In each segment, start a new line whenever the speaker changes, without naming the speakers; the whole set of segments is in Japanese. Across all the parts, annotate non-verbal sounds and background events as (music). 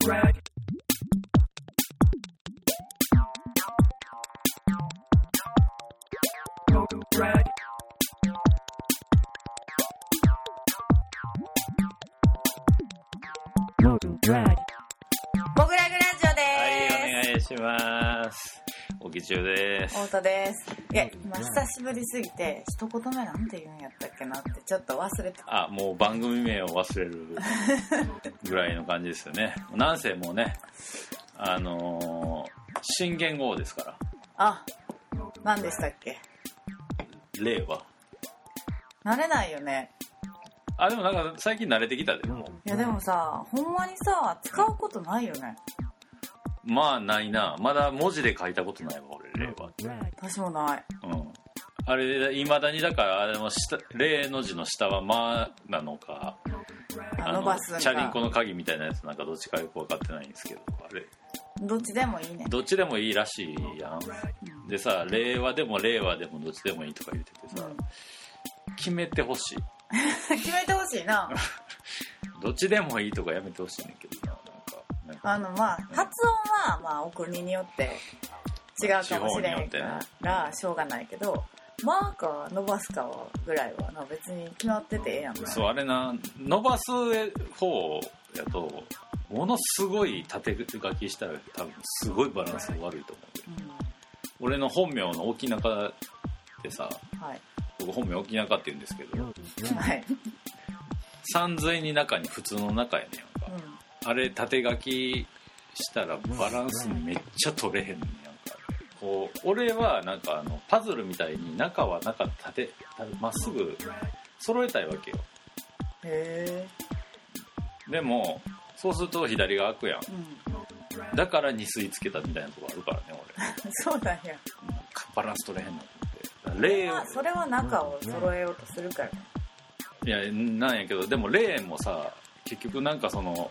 モグラグラジオ
はい、
で
お願いします。おきちゅうです
す。。太田です。いや、今久しぶりすぎて、一言目なんて言うんやったっけなってちょっと忘れてた。
あ、もう番組名を忘れる (laughs) ぐらいの感じですよね。なんせもうね、あのー新元号ですから、
あ、何でしたっけ？
令和。
慣れないよね。
あ、でもなんか最近慣れてきたで、も
いやでもさ、ほんまにさ、使うことないよね。
う。まあないな。まだ文字で書いたことないわ、俺、令和。
私もない。
うん。あれ、いまだにだから、あれも下、令の字の下はまあなのか、
あ伸ばす
チャリンコの鍵みたいなやつなんかどっちかよく分かってないんですけど、あれ、
どっちでもいいね。
どっちでもいいらしいやん。でさ、令和でも令和でもどっちでもいいとか言っててさ、決めてほしい。(laughs)
決めてほしいな。(laughs)
どっちでもいいとかやめてほしいねんけどな、なんか。
あの、まあ、発音は、まあ、お国によって違うかもしれへんから、しょうがないけど、マーか伸ばすかはぐらいはな、別に決まっててええやんな。
そう、あれな、伸ばす方やと、ものすごい縦書きしたら多分すごいバランス悪いと思うよ。俺の本名の沖中ってさ、
はい。
僕本名沖中って言うんですけど、
はい。
三髄に中に普通の中やねんか。
う
あれ縦書きしたらバランスめっちゃ取れへんねんこう俺はなんかあのパズルみたいに中は中縦まっすぐ揃えたいわけよ
ん。へえ。
でもそうすると左が開くやん
うん。
だから二水つけたみたいなとこあるからね俺 (laughs)
そうなんや。
バランス取れへんなと思って例
まあ、それは中を揃えようとするから。
いやなんやけどでもレーンもさ結局なんかその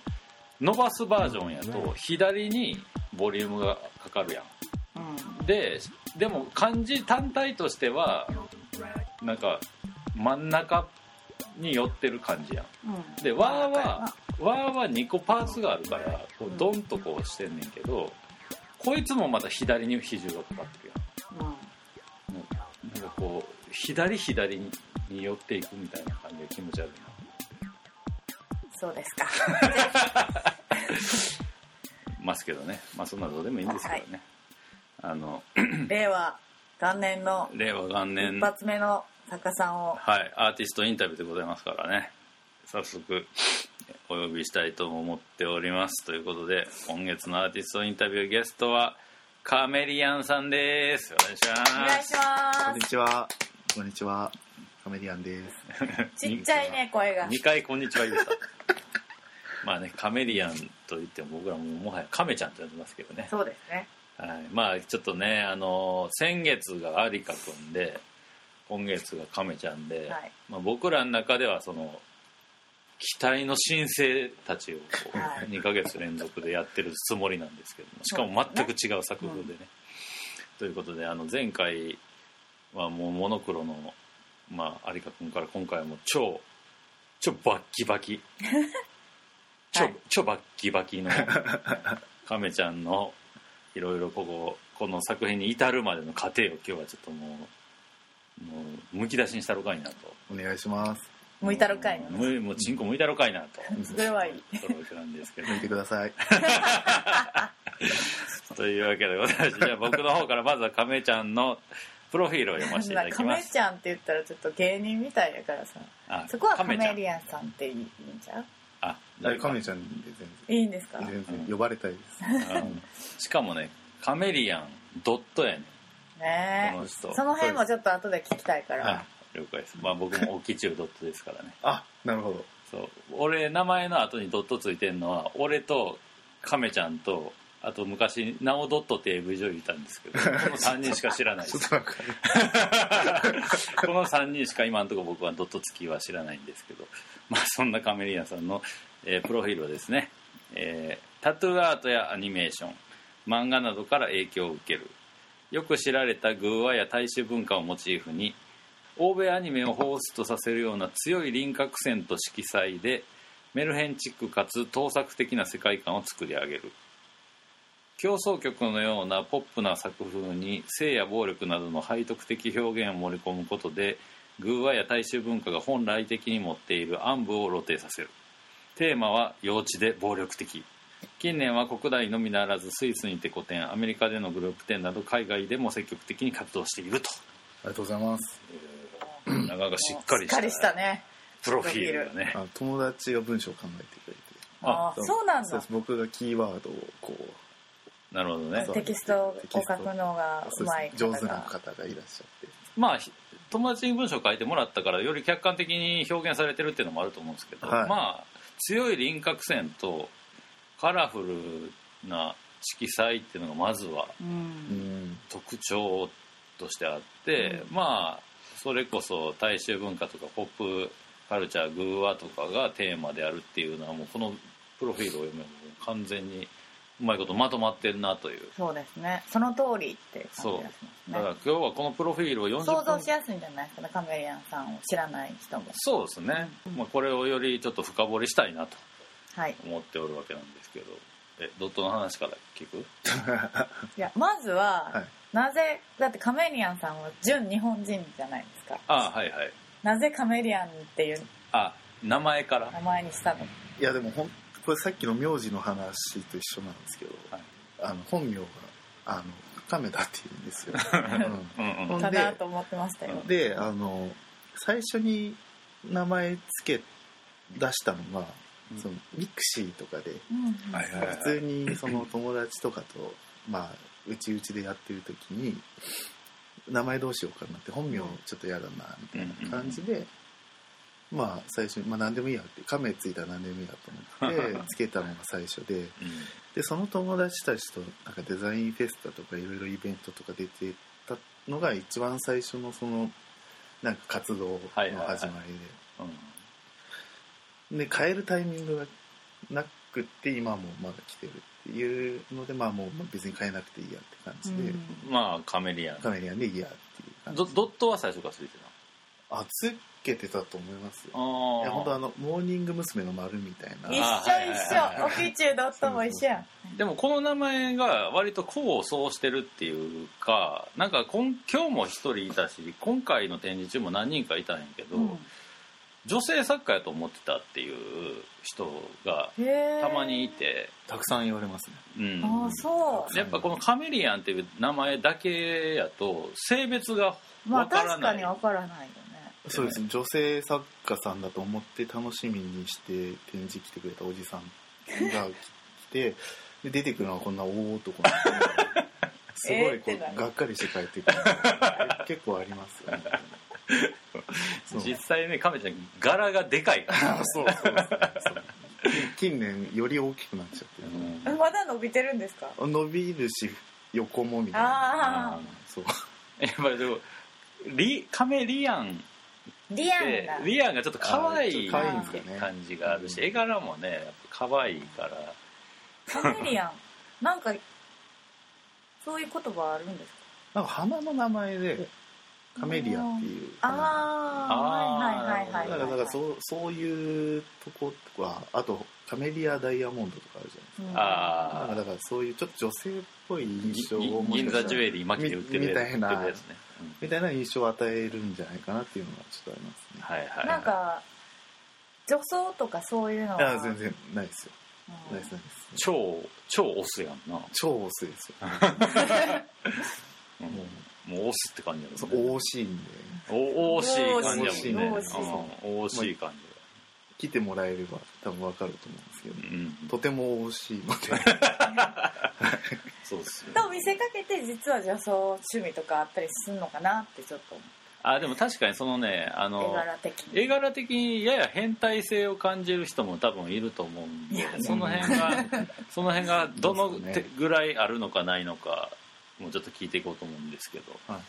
伸ばすバージョンやと左にボリュームがかかるやん
うん。
ででも漢字単体としてはなんか真ん中に寄ってる感じやん。
うん。
で和は和は2個パーツがあるからこうドンとこうしてんねんけどこいつもまた左に比重がかかってるやん。
うん。
なんかこう左左に寄っていくみたいな感じで気持ち悪いな。
そうですか。(laughs)
ますけどね。まあそんなどうでもいいんですけどね、あの (clears throat)
令和元年の
令和元年
一発目の作家さんを。
はい、アーティストインタビューでございますからね早速お呼びしたいと思っておりますということで今月のアーティストインタビューゲストはカメリアンさんですお願いします
お願いしま
こんにちは。こんにちは。カメディアンです。
す。(laughs) ちっちゃいね、声が。
2回こんにちは言うたまあねカメリアンといっても僕らももはやカメちゃんと呼んでますけどね、
そうですね。
はい、まあちょっとねあの先月が有香くんで今月がカメちゃんで、
はい。
まあ、僕らの中ではその期待の新星たちをこう
はい。
2ヶ月連続でやってるつもりなんですけどもしかも全く違う作風でね。ということであの前回はもうモノクロの、まあ、有香君から今回はもう超超バッキバキ。(laughs) 超,、
はい。
超バッキバキの亀ちゃんのいろいろこここの作品に至るまでの過程を今日はちょっともうもうむき出しにしたろかいなと。
お願いします。
向いたるかいな。
むもうチンコ向いたろかいなと
それはいい。
ところなんですけど
向いてください。(laughs)
というわけでございましてじゃあ僕の方からまずは亀ちゃんのプロフィールを読ませていただき
カ
ます
メちゃんって言ったらちょっと芸人みたいやからさ。
あ
そこはカメリアンさんっていいんちゃう？
あ
カメちゃんで
いいんですか？
全然、全然呼ばれたいです。
うん。しかもねカメリアンドットやね
ねえ。
この人。
その辺もちょっと後で聞きたいから。
はい。了解です。まあ僕もオキチュードットですからね。
あ、なるほど。
そう。俺名前の後にドットついてんのは俺と亀ちゃんとあと昔ナオドットって AV 女優いたんですけど (laughs) この3人しか知らないです。この3人しか今のところ僕はドット付きは知らないんですけど、まあ、そんなカメリアンさんの、えープロフィールはですね、えータトゥーアートやアニメーション漫画などから影響を受ける。よく知られた寓話や大衆文化をモチーフに欧米アニメを彷彿とさせるような強い輪郭線と色彩でメルヘンチックかつ盗作的な世界観を作り上げる競争曲のようなポップな作風に性や暴力などの背徳的表現を盛り込むことで偶話や大衆文化が本来的に持っている暗部を露呈させる。テーマは幼稚で暴力的。近年は国内のみならずスイスにて古典アメリカでのグループ展など海外でも積極的に活動していると。
ありがとうございます。
なかなかしっかり
しっかりしたね。
プロフィールがね。
あ友達が文章を考えてくれて。
ああそう。なんだ。
僕がキーワードをこう
なるほどね。
テキストを書くのがうまい
上手な
方が
いらっしゃって。
まあひ友達に文章を書いてもらったからより客観的に表現されてるっていうのもあると思うんですけど、
はい。
まあ強い輪郭線とカラフルな色彩っていうのがまずは
う
うん。ん
特徴としてあって、まあそれこそ大衆文化とかポップカルチャーグーワとかがテーマであるっていうのはもうこのプロフィールを読めば完全にうまいことまとまってるなという。
そうですね。その通りって感じがし
だから
ますね
今日はこのプロフィールを40分。
想像しやすいんじゃないですかねカメリアンさんを知らない人も
そうですね、まあ、これをよりちょっと深掘りしたいなと
はい。
思っておるわけなんですけど。えドットの話から聞く？(laughs)
いやまずは、
はい。
なぜだってカメリアンさんは純日本人じゃないですか。
あはいはい。
なぜカメリアンっていう
あ名前から？
名前にしたの？
いやでもほんこれさっきの名字の話と一緒なんですけど、
はい。
あの本名があの亀田っていうんですよ、
うん。うん。
ほん。
かなと思ってましたよ。
うん、であの最初に名前つけ出したのが、
うん。
そのミクシーとかで
うん
普通にその友達とかとまあうちうちでやってる時に名前どうしようかなって本名ちょっとやだなみたいな感じで、まあ最初に、まあ、何でもいいやって亀ついたら何でもいいやと思って (laughs) つけたのが最初ででその友達たちとなんかデザインフェスタとかいろいろイベントとか出てたのが一番最初のそのなんか活動の始まりで。
うんうん。
で変えるタイミングがなくって今もまだ来てるっていうのでまあもう別に変えなくていいやって感じで、
うん。
まあカメリアン。
カメリアンでいいやっていう感じ。
ドドットは最初からついて
あつけてたと思いますよ。いや本当あのモーニング娘。の丸みたいな。
一緒一
はい
緒オキチュードットも一緒やん
でもこの名前が割と功を奏してるっていうかなんか今今日も一人いたし今回の展示中も何人かいたんやけど、
うん。
女性作家やと思ってたっていう人がたまにいて、
たくさん言われますね。
うん、
ああそう。
やっぱこのカメリアンっていう名前だけやと性別が
まあ
わから
確か
ない、
にわからないよね
そうですね。女性作家さんだと思って楽しみにして展示来てくれたおじさんが来て (laughs) で出てくるのはこんな大男なんで (laughs) すごいこうがっかりして帰ってくるの結構ありますよね。
実際ねカメちゃん柄がでかい。から、
あそうそうそうそう。近年より大きくなっちゃってる、
まだ伸びてるんですか？
伸びるし横もみたいな。
ああ
そう。(laughs)
やっぱりでもリカメリアンっ
リアン
て
だ
リアンがちょっと可愛い
い
感じがあるし絵柄もねやっぱ可愛いから。
カメリアン。なんかそういう言葉あるんですか？
なんか花の名前でカメリアっていう
あ
あ
はいはいはいはい
だからそうそういうとことかあとカメリアダイヤモンドとかあるじゃないですか、
うん。
あ
なんかだからそういうちょっと女性っぽい印象を
銀座ジュエリー巻きで売ってる
みみたいな。みたいな印象を与えるんじゃないかなっていうのがちょっとありますね。
はいはいはい。
なんか女装とかそういうのは。
いや全然ないですよ。
うん。
ないですないです。
超超オスやんな、
超オスですよ。(laughs) (laughs) (laughs)
うん
も
もうオスって感じや
うそう
もんね
惜しいんで。
お惜しい。感じやもんね。
惜しい
うん惜しい感じ。
来てもらえれば多分わかると思うんですけど、
うん
とても惜しいので。
そうですよ。
と見せかけて実は女装趣味とかあったりするのかなってちょっと思
あでも確かにそのねあの
柄的に。
絵柄的にやや変態性を感じる人も多分いると思うんでその辺がその辺がどのぐらいあるのかないのかもうちょっと聞いていこうと思うんですけど、
はい。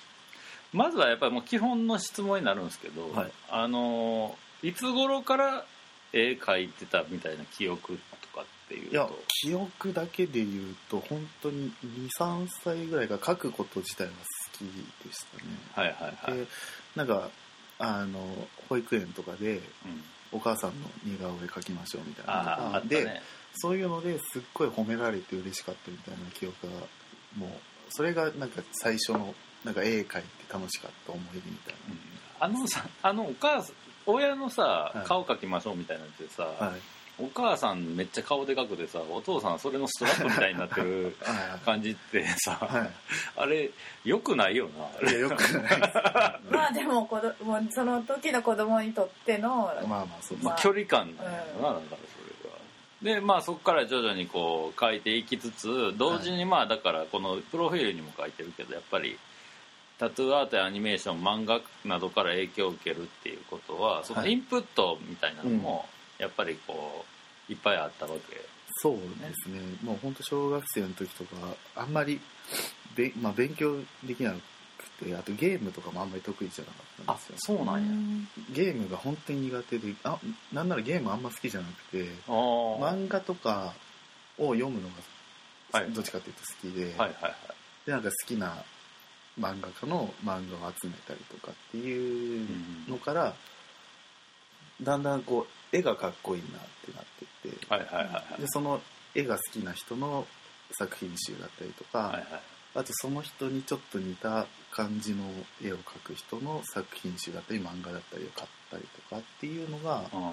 まずはやっぱりもう基本の質問になるんですけど、
はい。
あのいつ頃から絵描いてたみたいな記憶とかっていう
いや
と
記憶だけで言うと本当に23歳ぐらいが書くこと自体は好きでしたね。
はいはいはい、
でなんかあの保育園とかで
うん。
お母さんの似顔絵描きましょうみたいな
あああ
かで、そういうのですっごい褒められて嬉しかったみたいな記憶がもうそれがなんか最初のなんか絵描いて楽しかった思い出みたい
うんあのさあのお母さん親のさ
はい。
顔描きましょうみたいなやつでさ、
なはい。
お母さんめっちゃ顔でかくてさお父さんそれのストラップみたいになってる
は
感じってさ、
いはい。
あれよくないよなあれ。
いやよくないです。(laughs)
まあでも子どもうその時の子供にとっての
まあまあそうです
まあ、距離感なん。やろな、だか。らそれが。でまあそこから徐々にこう書いていきつつ同時にまあだからこのプロフィールにも書いてるけどやっぱりタトゥーアートやアニメーション漫画などから影響を受けるっていうことはその
はい
インプットみたいなのもやっぱりこういっぱいあったわけ。
そうですね。もう本当小学生の時とかあんまりべ、まあ、勉強できなくてあとゲームとかもあんまり得意じゃなかったんですよ
そうなんや。
ゲームが本当に苦手であなんならゲームあんま好きじゃなくて漫画とかを読むのが、
はい
どっちかっていうと好きで,、
はいはいはい。
でなんか好きな漫画家の漫画を集めたりとかっていうのから、だんだんこう絵がかっこいいなってなってって
はいはいはいはい。
でその絵が好きな人の作品集だったりとか、
はいはい
あとその人にちょっと似た感じの絵を描く人の作品集だったり漫画だったりを買ったりとかっていうのが
あ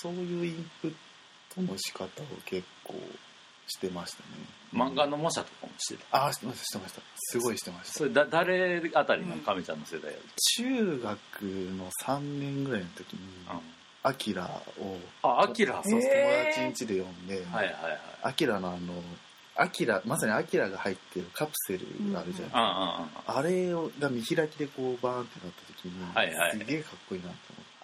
そういうインプットの仕方を結構してましたね。
ー漫画の模写とかもしてた？
ああしてましたしてました。すごいしてました。
それだ誰あたりの亀ちゃんの世代やる
中学の3年ぐらいの時に
うん「
アキラを
あアキラ
そう友達ん家で読んで、
はいはいはい。
アキラのあのアキラまさにアキラが入ってるカプセルがあるじゃないですか、
あ
あれをが見開きでこうバーンってなった時に、
はいはい。
すげえかっこいいなと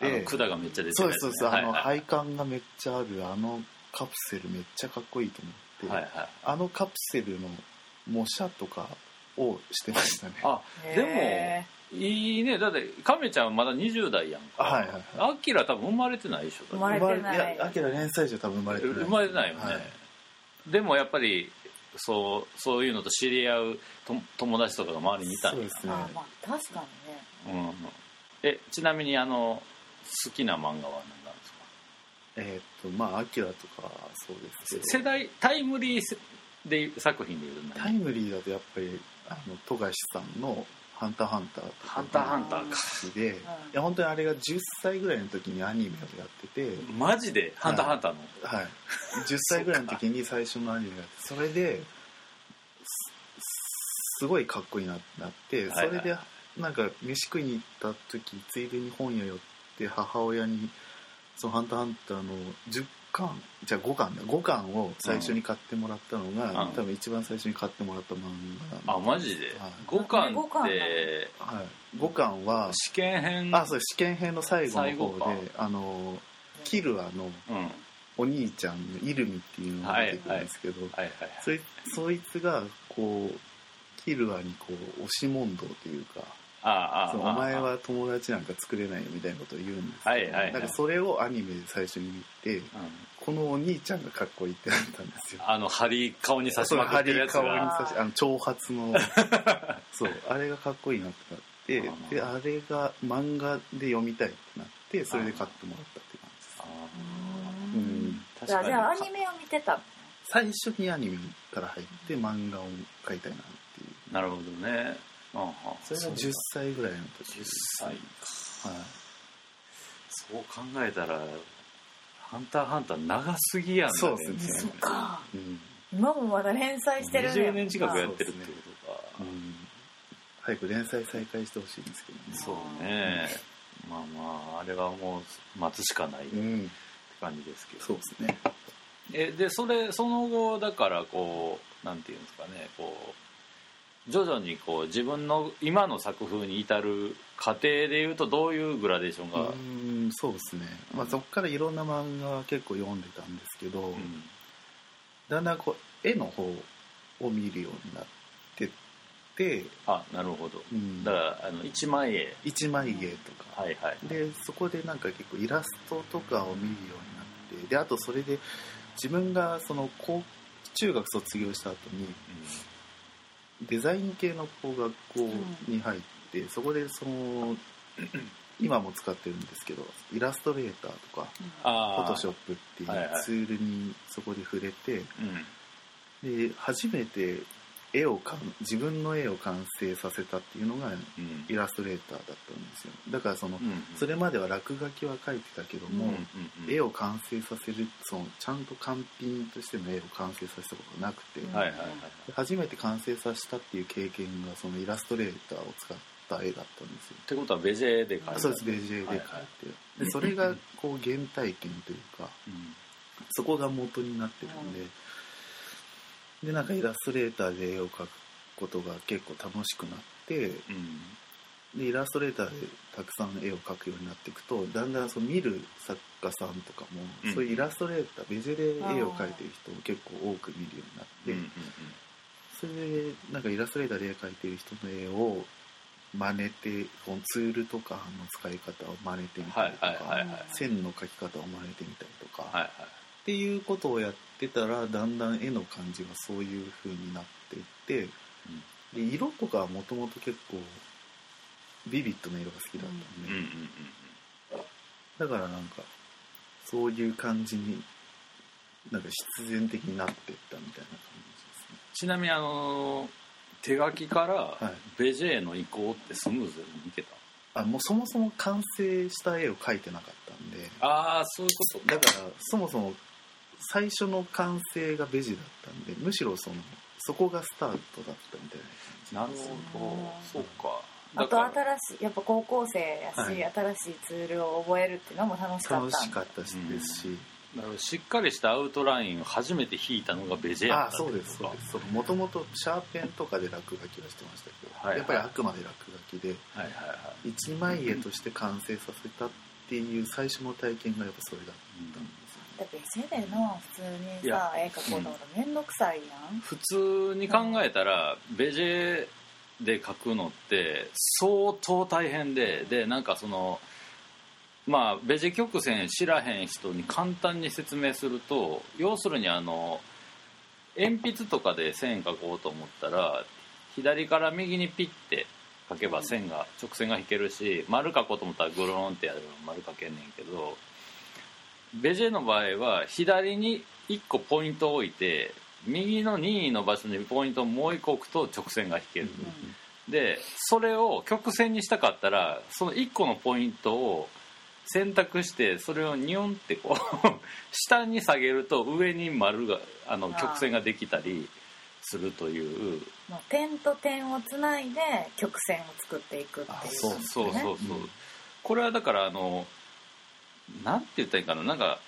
ああの
思って。
管がめっちゃ出て
そう
るね。
ですそうです、あの配管がめっちゃあるあのカプセルめっちゃかっこいいと思って、
はいはい。
あのカプセルの模写とかをしてましたね。
あでもいいね。だって亀ちゃんまだ20代やんか。
はいはいはい。
アキラ多分生まれてないでしょ。
生まれてない。
やアキラ連載上多分生まれてない。
生まれてないよね、
はい。
でもやっぱりそうそういうのと知り合うと友達とかが周りにいたんや。
そうですね。
あまあ確かにね
うん、えちなみにあの好きな漫画は何なんですか？
えーっとまあアキラとかそうですけど。
世代タイムリーせで作品でいうと
タイムリーだとやっぱりあの富樫さんの「ハンターハンター」
ハンターハンターか。
好きで、いや本当にあれが10歳ぐらいの時にアニメをやってて、
マジで「ハンターハンター」の、
はい、10歳ぐらいの時に最初のアニメがあってそれですすごいかっこいいなってなってそれでなんか飯食いに行った時ついでに本屋寄って母親に「そのハンターハンター」の10巻。じゃあ5巻だ。5巻を最初に買ってもらったのが、
うん。
多分一番最初に買ってもらった漫画
あマジで、
はい。
5巻って？
はい、5巻は
試験編？
あそう試験編の最後の方であのキルアの
うん。
お兄ちゃんのイルミっていうのが出てくるんですけど、
はい。はい。
そいそいつがこうキルアにこう押し問答というか
あああ
そのお前は友達なんか作れないよみたいなことを言うんですけど、
はいはいはい。
なんかそれをアニメで最初に見て
うん
このお兄ちゃんがかっこいいってなったんですよ。
あの針顔に刺しまくってるやつ
顔に
が
刺しあの長髪の。(laughs) そうあれがかっこいいなってなってであれが漫画で読みたいってなってそれで買ってもらったって感じです。
あ
う
うん。
じゃあじゃあアニメを見てた。
最初にアニメから入って漫画を描いたいなっていう。
になるほどね。ああ
それが10歳ぐらいの時。
10歳か。
はい。
そう考えたら「ハンターハンター」長すぎやん
そうですね。
そっか。
うん。
今もまだ連載してるね
20年近くやってるってことか
うん。早く連載再開してほしいんですけどね。
そうね。まあまああれはもう待つしかないって
うん
感じですけど。
そうですね。
えでそれその後だからこうなんていうんですかねこう徐々にこう自分の今の作風に至る過程でいうとどういうグラデーションが、
うんそうですね。まあそこからいろんな漫画は結構読んでたんですけど、
うん。
だんだんこう絵の方を見るようになってって、
あなるほど。
うん。
だからあの一枚絵。
一枚絵とか、
はいはい。
でそこでなんか結構イラストとかを見るようになってであとそれで自分がその高中学卒業した後にデザイン系のこう学校に入って、そこでその (clears throat) 今も使ってるんですけどイラストレーターとかフォトショップっていう
はいはい。
ツールにそこで触れて
うん。
で初めて絵をかん自分の絵を完成させたっていうのが
うん。
イラストレーターだったんですよ。だからその
うん
それまでは落書きは描いてたけども、
うんうんうん
絵を完成させるそのちゃんと完品としての絵を完成させたことがなくて、
うん
はいはいはい。
で初めて完成させたっていう経験がそのイラストレーターを使った絵だったんですよ。
ってことはベジェで描いた。
そうですベジェで描いて、
はいはい
でそれがこう原体験というか
うん。
そこが元になってるんで、でなんかイラストレーターで絵を描くことが結構楽しくなって
うん。
でイラストレーターでたくさん絵を描くようになっていくとだんだんその見る作家さんとかも、
うん。
そういうイラストレーターベジェで絵を描いてる人を結構多く見るようになって、
うんうん
それでなんかイラストレーターで絵描いてる人の絵を真似てこのツールとかの使い方を真似てみたりとか、
はいはいはいはい
線の描き方を真似てみたりとか、
はいはい
っていうことをやってたらだんだん絵の感じがそういう風になっていって、で色とかはもともと結構ビビッドな色が好きだったんで、
うんうんうん
だからなんかそういう感じになんか必然的になっていったみたいな感
ちなみにあの手書きから
はい。
ベジェの移行ってスムーズにいけた？
じですねあもうそもそも完成した絵を描いてなかったんで。
ああそういうこと。
だからそもそも最初の完成がベジだったんでむしろそのそこがスタートだったみたいな
なる
感じ。です
ほど。そうか。
あと新しいやっぱ高校生やし、
はい。
新しいツールを覚えるっていうのも楽しかった
楽しかったしですし、
だからしっかりしたアウトラインを初めて引いたのがベジェやった
ああそうですそうです。もともとシャーペンとかで落書きはしてましたけど、
はいはい。
やっぱりあくまで落書きで。
はいはいはい。
一枚絵として完成させたっていう最初の体験がやっぱそれだったんで。すよね、
だってでの普通にさ絵描こうと思ったらめんどくさいやん、
普通に考えたらベジェで書くのって相当大変ででなんかそのまあベジェ曲線知らへん人に簡単に説明すると要するにあの鉛筆とかで線書こうと思ったら左から右にピッて書けば線が直線が引けるし丸書こうと思ったらグローンってやれば丸書けんねんけどベジェの場合は左に1個ポイントを置いて右の任意の場所にポイントをもう1個置くと直線が引ける、でそれを曲線にしたかったらその1個のポイントを選択してそれをニョンってこう (laughs) 下に下げると上に丸があの曲線ができたりするという。
点と点をつないで曲線を作っていくっていう
あそう
そうそうそう、
うん。
これはだからあのなんて言ったらいいかな？なんか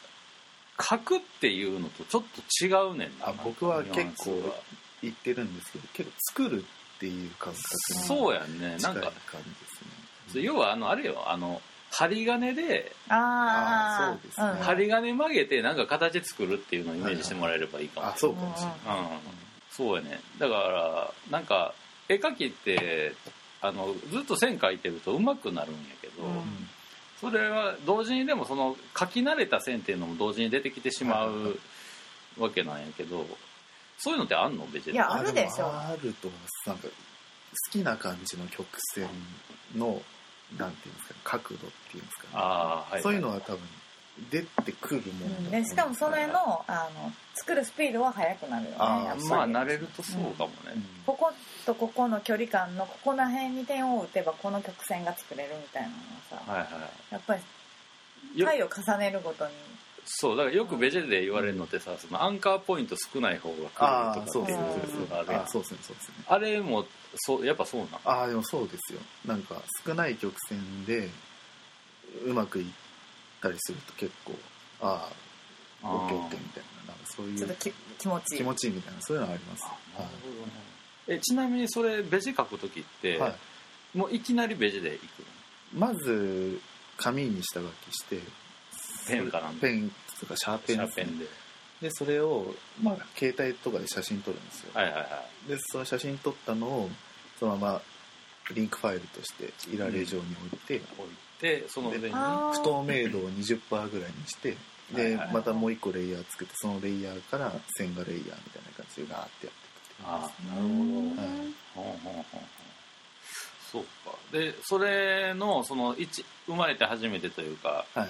書くっていうのとちょっと違うねんな。
あ僕は結構言ってるんですけど結構作るっていう感覚に
そうやんね。
近
ないんか
感じですね。
要はあのあれよ。あの針金で
あ
そうですね。
ん。
針金曲げてなんか形作るっていうのをイメージしてもらえればいいかも。
あそうかもしれない、
うん。そうやね。だからなんか絵描きってあのずっと線描いてると上手くなるんやけど、
うん
それは同時にでもその描き慣れた線っていうのも同時に出てきてしまうわけなんやけどそういうのってあんの？ベジェ
いやあるでしょ。
もあると思います。なんか好きな感じの曲線のなんていうんですかね角度っていうんですかね。
ああはい。
そういうのは多分出てくるも
う。んでしかもそれのあの作るスピードは速くなるよね
あー
やっぱり。
まあ慣れるとそうかもね、
うん。
こことここの距離感のここら辺に点を打てばこの曲線が作れるみたいなのはさ、
はいは
やっぱり回を重ねるごとに。
そうだからよくベジェで言われるのってさそのアンカーポイント少ない方が来るとかっていう
そうですねそうですね。
あれもそうやっぱそうなん
ああでもそうですよ。なんか少ない曲線でうまくいったりすると結構ああオッケー。オッケーみたいななんかそういう
ちょっとき気持ちいい。
気持ちいいみたいなそういうのはあります。
なるほどね。えちなみにそれベジ書く時って、
はい。
もういきなりベジでいくの？
まず紙に下書きして
ペンかなん
ペンとかシャーペン
ャーペンで。
でそれを、まあ、携帯とかで写真撮るんですよ、
はいはいはい。
でその写真撮ったのをそのままリンクファイルとしていられ状に置いて、
置いてその上に
不透明度を20%ぐらいにしてでまたもう一個レイヤー作ってそのレイヤーから線画レイヤーみたいな感じでガーってやっていくっていう
ああなる
うん
ほど
はい
ほうほうほうほう。そうか。でそれのその一生まれて初めてというか
はい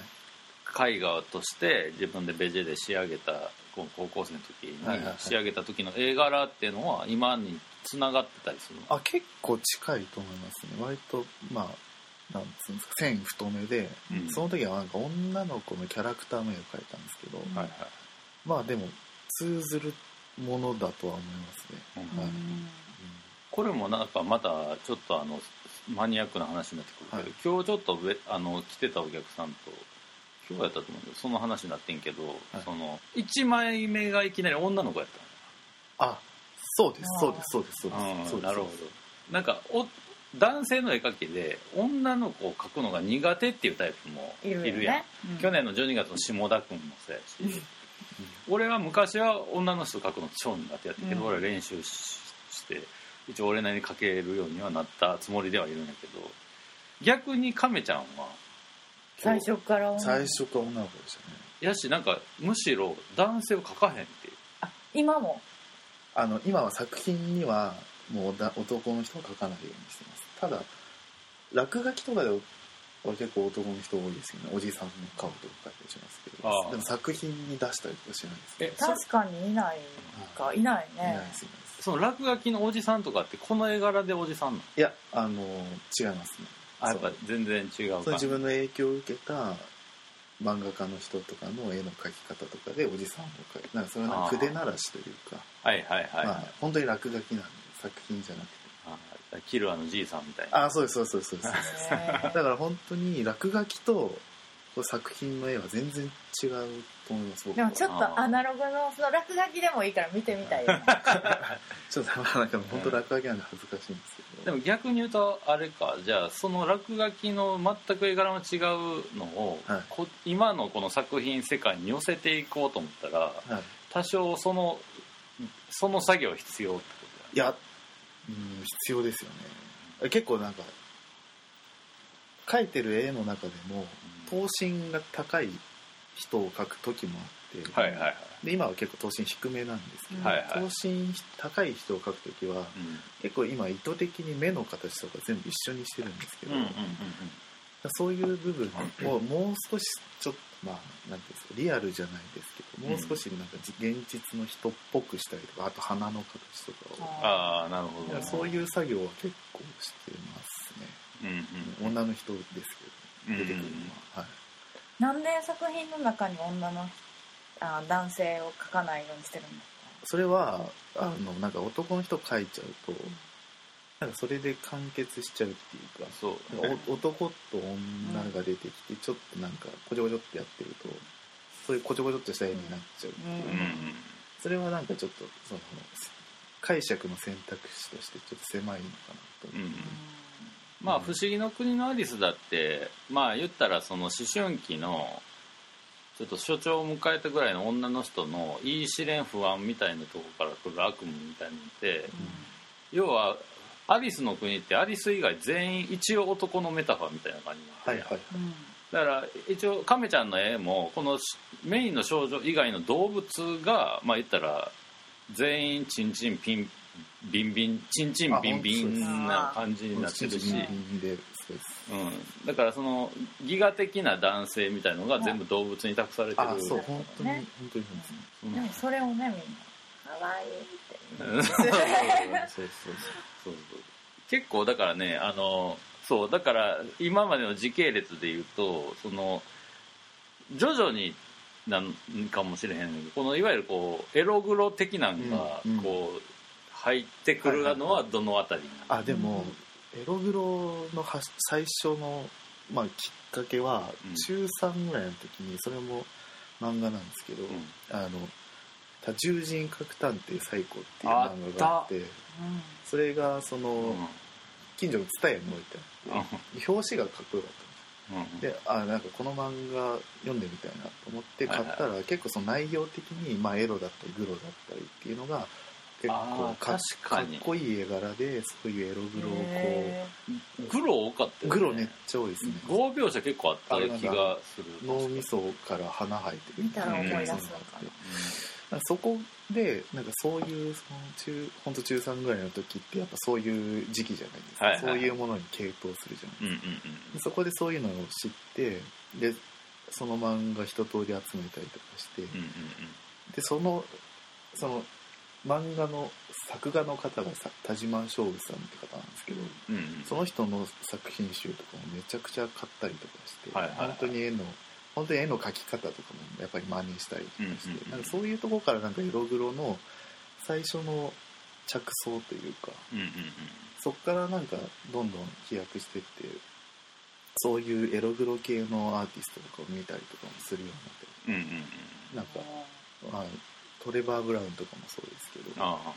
絵画として自分でベジェで仕上げた高校生の時
はいはいはい。
に仕上げた時の絵柄っていうのは今につながってたりするの？
あ結構近いと思いますね。割とまあなんつうんですか線太めで、
うん。
その時はなんか女の子のキャラクターの絵を描いたんですけど、
うん
はいはい。
まあでも通ずるものだとは思いますね、
うん。
はい。
これもなんかまたちょっとあのマニアックな話になってくるけど、今日ちょっとべあの来てたお客さんと今日やったと思う？んだけどその話になってんけど、その1枚目がいきなり女の子やったの？
あそうですそうですそうですそうです。
うん
そうです。
なるほど。なんかお男性の絵描きで女の子を描くのが苦手っていうタイプもい
いるよ
るやん、
ねうん。
去年の12月の下田君もそうやし、俺は昔は女の人描くの超苦手やったけど、
うん。
俺は練習しして一応俺なりに描けるようにはなったつもりではいるんだけど逆に亀ちゃんは
最初から。女
最初から女の子でしたね。
やしなんかむしろ男性を描かへんって。いう
あ今も？
あの今は作品にはもうだ男の人を描かないようにしてます。ただ落書きとかでは結構男の人多いですよね。おじさんの顔とか描いたりしますけ
ああ。
どでも作品に出したりとかしないですね。
えそ
確かにいないか。い。ない
いない
ね
ですいないです。
その落書きのおじさんとかってこの絵柄でおじさんなの？
いやあの違いますね
あやっぱ
そう。
全然違うか。
自分の影響を受けた漫画家の人とかの絵の描き方とかでおじさんを描いてなんかそれはなんか筆ならしというか。
はいはいはい、
まあ本当に落書きなんで作品じゃなくて。
あキルアのじいさんみたいな。
ああそうですそうですそうです。そうです
ね
だから本当に落書きと作品の絵は全然違うと思います僕は。
でもちょっとアナログのその落書きでもいいから見てみたいよね。(laughs)
ちょっとまあなんか本当落書きなんで恥ずかしいんですけど
でも逆に言うとあれかじゃあその落書きの全く絵柄の違うのを、
はい。
こ今のこの作品世界に寄せていこうと思ったら
はい。
多少そのその作業必要ってこと
いやうん必要ですよね。結構なんか描いてる絵の中でも等身が高い人を描く時もあって、
だはいはいはい、
で今は結構等身低めなんですけど、
はいはい。
等身高い人を描く時は結構今意図的に目の形とか全部一緒にしてるんですけど、
うんうんうん
そういう部分をもう少しちょっとまあなんていうんですかリアルじゃないですけどもう少しなんかじ現実の人っぽくしたりとかあと鼻の形とかを。
ああなるほど。
そういう作業は結構してますね。
うんうん
女の人ですけど出てくるのは、はい。
なんで作品の中に女のあ男性を描かないようにしてるんです
それはあのなんか男の人描いちゃうとなんかそれで完結しちゃうっていうか
そう。
男と女が出てきてちょっとなんかこちょこちょってやってるとそういうこちょこちょっとした絵になっちゃうっていう。
うんうん
それはなんかちょっとその解釈の選択肢としてちょっと狭いのかなと。思う、
うん。まあ「不思議の国のアリス」だってまあ言ったらその思春期のちょっと所長を迎えたぐらいの女の人の言い知れん不安みたいなとこから来る悪夢みたいなのって要はアリスの国ってアリス以外全員一応男のメタファーみたいな感じにな
はいはい。
うん
だから一応亀ちゃんの絵もこのメインの少女以外の動物がまあ言ったら全員チンチンピンビンビンチンチンビンビンな感じになってるし、
そうです。
うん、だからそのギガ的な男性みたいのが全部動物に託されてる。
あそう。本当に、
ね。
本当に
うん
でもそれをねみんな可愛いって
うんそう
そうそう
そうそう。結構だからねあのそうだから今までの時系列で言うとその徐々になんかもしれへんけどこのいわゆるこうエログロ的なんが
うんうん。
こう入ってくるのはどのあたりに
あでも、エログロのは最初の、まあ、きっかけは
うん。
中3ぐらいの時にそれも漫画なんですけど
ん「
あの多重人格探偵サイコ」っていう漫画があって
うん
それがその、
うん。
近所の蔦屋に置いてあって表紙がかっこよかった
うん。
であなんかこの漫画読んでみたいなと思って買ったら、結構その内容的に、まあ、エロだったりグロだったりっていうのが結構か
確かに。
っこいい絵柄でそういうエログロをこ
へ
グロ多かったよね。
うグロめっちゃ多いですね。
語描写結構あった気がする。
脳みそから花生えてる。
見たら思い出すのかな
そうん。かそこでなんかそういうその中本当中3ぐらいの時ってやっぱそういう時期じゃないですか、
はいはい。
そういうものに傾倒するじゃない
うんうん
でそこでそういうのを知ってでその漫画一通り集めたりとかして、
うんうんうん。
でそのその漫画の作画の方がさ田島勝負さんって方なんですけど、
うんうん。
その人の作品集とかもめちゃくちゃ買ったりとかして、
はいはいはい。
本当に絵の本当に絵の描き方とかもやっぱり真似したりとかして、
うんうんうん。
なんかそういうところからなんか色黒の最初の着想というか
うんうんうん。
そこからなんかどんどん飛躍してってそういうエログロ系のアーティストとかを見たりとかもするようになって。
うんうんうん。
なんか、まあ、トレバー・ブラウンとかもそうですけど
ああ。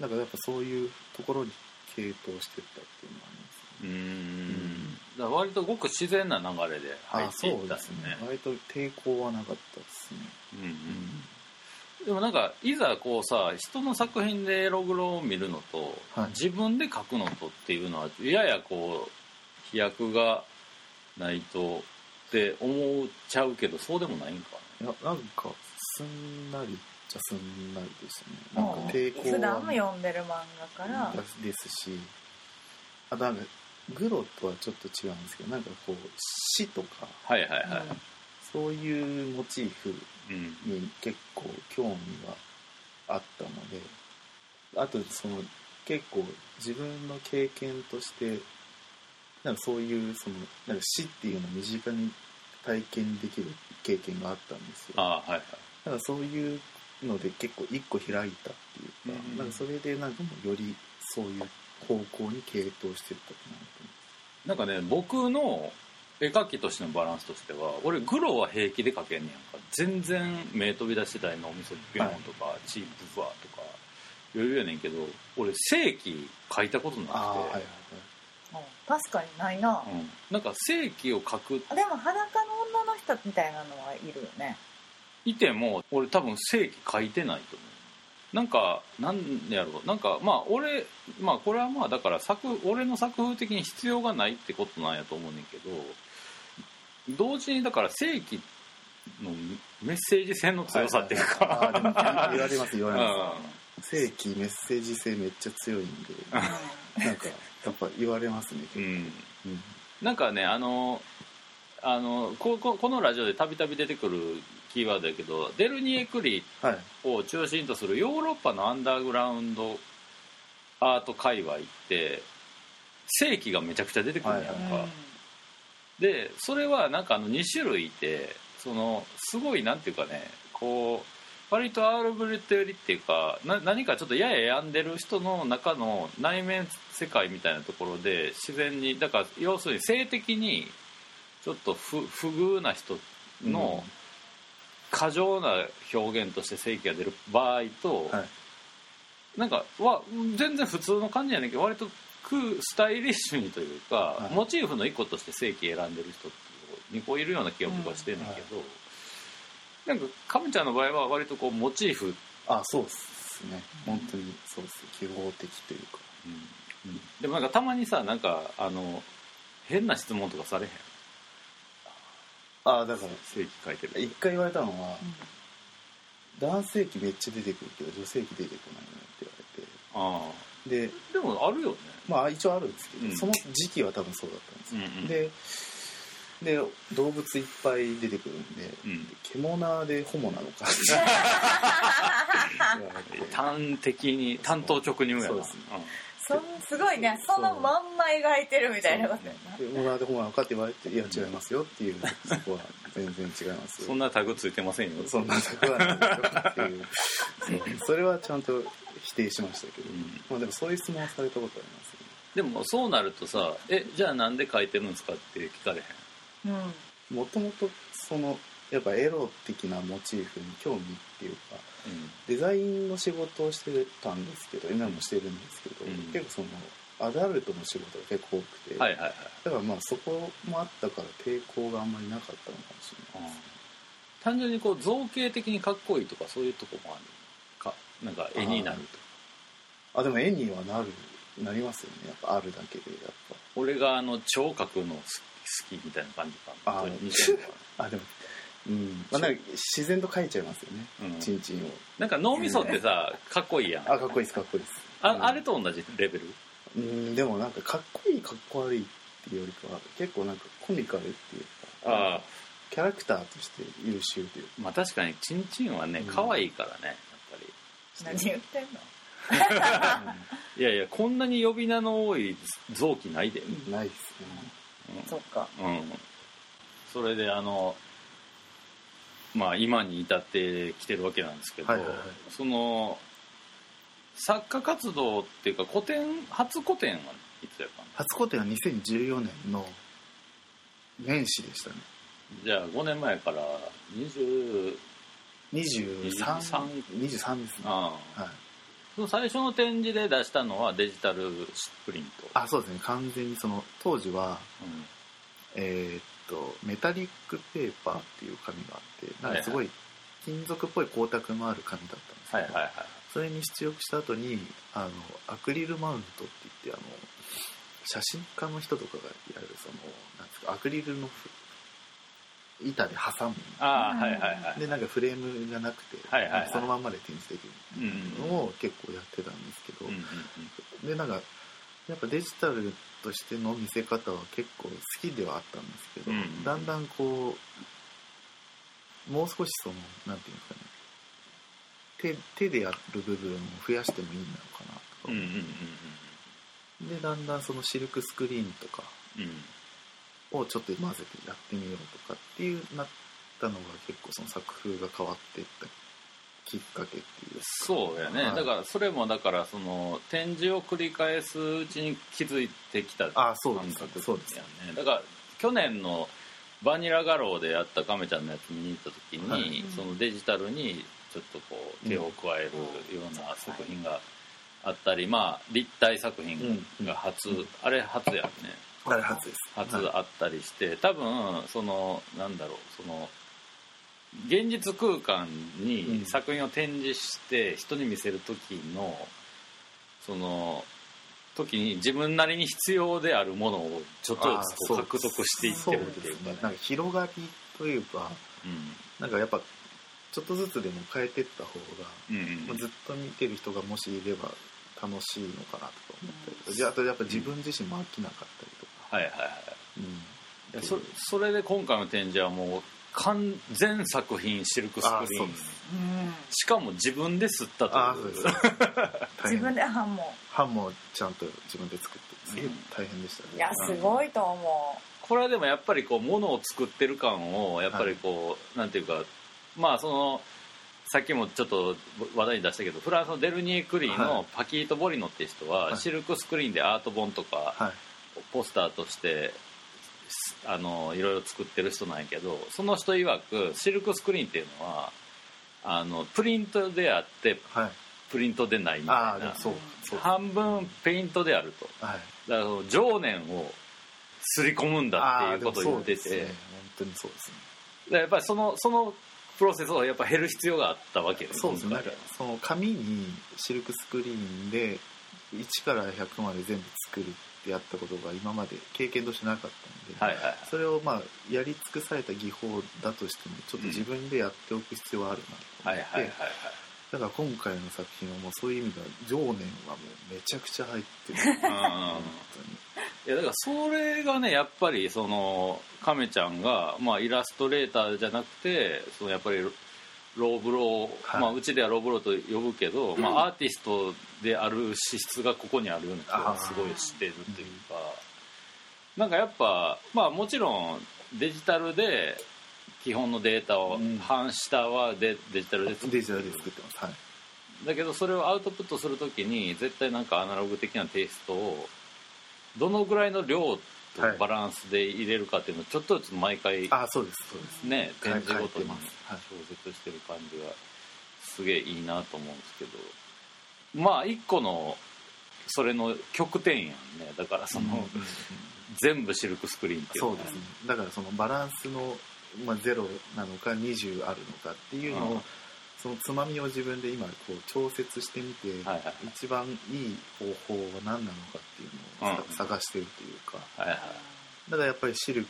なんかやっぱそういうところに傾倒してったっていうのはありますね。
うーん。だ割とごく自然な流れで入
あ
っていったん
そうですね。割と抵抗はなかったですね。
うんうん。でもなんかいざこうさ人の作品でエログロを見るのと、
はい。
自分で書くのとっていうのはややこう飛躍がないとって思っちゃうけどそうでもないんか
いやなんかすんなりっちゃすんなりでしたね。なんか抵抗
普段も
は
読んでる漫画から。
ですし。あとなんかグロとはちょっと違うんですけどなんかこう死とか。
はいはいはい、
そういうモチーフ
うん。
に結構興味があったのであとその結構自分の経験としてなんかそういうそのなんか死っていうのを身近に体験できる経験があったんですよ。
ああはいはい。
なんかそういうので結構一個開いたっていうか、
うん
なんかそれでなんかもうよりそういう方向に傾倒していったかなと思
なんかね僕の絵描きとしてのバランスとしては俺グロは平気で描けんねやんか。全然目飛び出してたり脳みそピョンとか、チープバーとか余裕やねんけど俺正規描いたことなくて。
はいはいはい。
うん。確かにないな、
うん、なんか正規を描く
でも裸の女の人みたいなのはいるよね
いても俺多分正規描いてないと思う。なんかなんやろう。なんかまあ俺まあこれはまあだから作俺の作風的に必要がないってことなんやと思うねんけど同時にだから正規のメッセージ性の強さっていうか、
あーでも言われます言われ
うん。
ます正規メッセージ性めっちゃ強いんで。なんかやっぱ言われますね。
うん、
うん。
なんかねあのあのこここのラジオでたびたび出てくるキーワードやけどデルニエクリ
はい
を中心とするヨーロッパのアンダーグラウンドアート界隈って正規がめちゃくちゃ出てくるんやんか、
はい
でそれはなんかあの2種類いてそのすごいなんていうかねこう割とアールブレット寄りっていうかな何かちょっとやや病んでる人の中の内面世界みたいなところで自然にだから要するに性的にちょっと不不遇な人の過剰な表現として正規が出る場合と、
はい。
なんかは全然普通の感じやねんけど割とクスタイリッシュにというか、
はい。
モチーフの一個として正規選んでる人って2個いるような気が僕はしてんねんけど、なんかカムちゃんの場合は割とこうモチーフ、
あそうですね。本当にそうです。記号的というか。
でもなんかたまにさなんかあの変な質問とかされへん？
あだから
正規書いてる。
一回言われたのは男性器めっちゃ出てくるけど女性器出てこないねって言わ
あ
れて。で
あ。でもあるよね。
まあ一応あるんですけど、
うん。
その時期は多分そうだったんですよ、
うんうん。
でで動物いっぱい出てくるんで、
うん。
獣でホモなのかって。(laughs) 言われて。
端的に担当直入やな。
そうです
そんすごいね。そのまんま描いてるみたいなことやな。
で獣でホモなのかって言われて「いや違いますよ」っていうそこは全然違います
そんなタグついてませんよ。
そんなことはないですよっていう。(laughs) それはちゃんと否定しましたけど、
うん。
まあでもそういう質問はされたことあります
でもそうなるとさ「えじゃあなんで書いてるんですか?」って聞かれへん？
うん。
もともとそのやっぱエロ的なモチーフに興味っていうかデザインの仕事をしてたんですけど今もしてるんですけど、
うん。
結構そのアダルトの仕事が結構多くて、
はいはいはい。
だからまあそこもあったから抵抗があんまりなかったのかもしれないです、
単純にこう造形的にかっこいいとかそういうとこもあるか？なんか絵になるとか。
あでも絵にはなるなりますよね。やっぱあるだけでやっ
俺があの超描くの好き好きみたいな感じか
あ
本当に似てるか
ぱ (laughs) あでもうん。まあ、なんか自然と描いちゃいますよね、
うん。
チンチンを。
なんか脳みそってさかっこいいやん。
あかっこいいですかっこいいです。
ああれと同じレベル？
うんでもなんかかっこいいかっこ悪いっていうよりかは結構なんかコミカルっていうか
ああ。
キャラクターとして優秀という。か
まあ確かにチンチンはね
うん。
可愛いからねやっぱり。
何言ってんの？(laughs)
いやいやこんなに呼び名の多い臓器ないで。
うんないですね。
そっか。
うん。それであのまあ今に至ってきてるわけなんですけど、
はいはいはい。
その作家活動っていうか古典初古典はいつやったの？
初個展は2014年の年始でしたね。
じゃあ5年前から20
23
23
23ですね。
ああ。
はい。
その最初の展示で出したのはデジタルプリント。
あそうですね。完全にその当時は
うん。
えーっとメタリックペーパーっていう紙があってなんかすごい金属っぽい光沢のある紙だったんですけど、
はいはいはい。
それに出力した後にあのアクリルマウントって言ってあの写真家の人とかがやるそのなんですかアクリルのふ板で挟む。
ああはいはいはい。
でなんかフレームがなくて、
はいはいはい。
そのまんまで展示でき
うん
るのを結構やってたんですけど、
うんうんうん。
でなんかやっぱデジタルとしての見せ方は結構好きではあったんですけど、
うん
だんだんこうもう少しそのなんていうんですかね手手でやる部分を増やしてもいいのかなとか
うんうんうん
でだんだんそのシルクスクリーンとか
うんうん。
をちょっと混ぜてやってみようとかっていうなったのが結構その作風が変わっていったきっかけっていう
そうやね、
はい。
だからそれもだからその展示を繰り返すうちに気づいてきた
あそうです。
感覚
そうです。
やねだから去年のバニラガローでやった亀ちゃんのやつ見に行った時に、
はい。
そのデジタルにちょっとこう手を加えるような作品があったり、まあ立体作品が初、
うん。
あれ初やね。
あれ初です。
初
はい。
あったりして多分そのなんだろうその現実空間に
うん。
作品を展示して人に見せる時のその時に自分なりに必要であるものをちょっとずつ獲得していってるっていうかね。
なんか広がりというかなんかやっぱちょっとずつでも変えてった方が、
うんうん。
まあずっと見てる人がもしいれば楽しいのかなとか思ったりああとやっぱ自分自身も飽きなかったりとか、
はいはいはい。
うん。
そそれで今回の展示はもう完全作品シルクスクリーン。
あーそうです。
うん。
しかも自分で吸った
ああ
という。
そうです。(laughs) 大変。
自分で版も
版もちゃんと自分で作ってすげえ大変でしたね、
いやすごいと思
これはでもやっぱりこう物を作ってる感をやっぱりこう、なんていうかまあそのさっきもちょっと話題に出したけどフランスのデルニエ・クリー
は
のパキート・ボリノっていう人は、
はい。
シルクスクリーンでアート本とか
はい。
ポスターとしてあのいろいろ作ってる人なんやけどその人曰くシルクスクリーンっていうのはあのプリントであって
はい。
プリントでないみたいな。半分ペイントであると。
はい。
だから情念をすり込むんだっていうことを言ってて、
ね。本当にそうですね。
やっぱりそのそのプロセスをやっぱ減る必要があったわけよ
そうですね。その紙にシルクスクリーンで1から100まで全部作るってやったことが今まで経験としてなかったので、
はいはい。はい
それをまあやり尽くされた技法だとしてもちょっと自分でやっておく必要はあるなと思って、
はいはいはいはい。
だから今回の作品はもうそういう意味では情念はもうめちゃくちゃ入ってる。(laughs)
うん
本
いやだからそれがねやっぱりその亀ちゃんが、まあ、イラストレーターじゃなくてそのやっぱりロローブロー、
はい。
まあ、うちではローブローと呼ぶけど、まあ、アーティストである資質がここにあるような気がすごいしてるっていうかなんかやっぱまあもちろんデジタルで基本のデータを
うん
反下はデデジタルで作
当にデジタルで作ってます。はい。
だけどそれをアウトプットするときに絶対なんかアナログ的なテイストをどのぐらいの量と
はい。
バランスで入れるかっていうのをちょっとずつ毎回
あそうです。そうです。
ね展示ごとに
変えてますはい。
調節してる感じがすげえいいなと思うんですけど。まあ一個のそれの極点やんね。だからその、全部シルクスクリーンっていう
そうですね。だからそのバランスの、まあ、0なのか20あるのかっていうのを、
うん
そのつまみを自分で今こう調節してみて、
はいはい
一番いい方法は何なのかっていうのをさ、
うん
探してるというか。
はいはい
だからやっぱりシル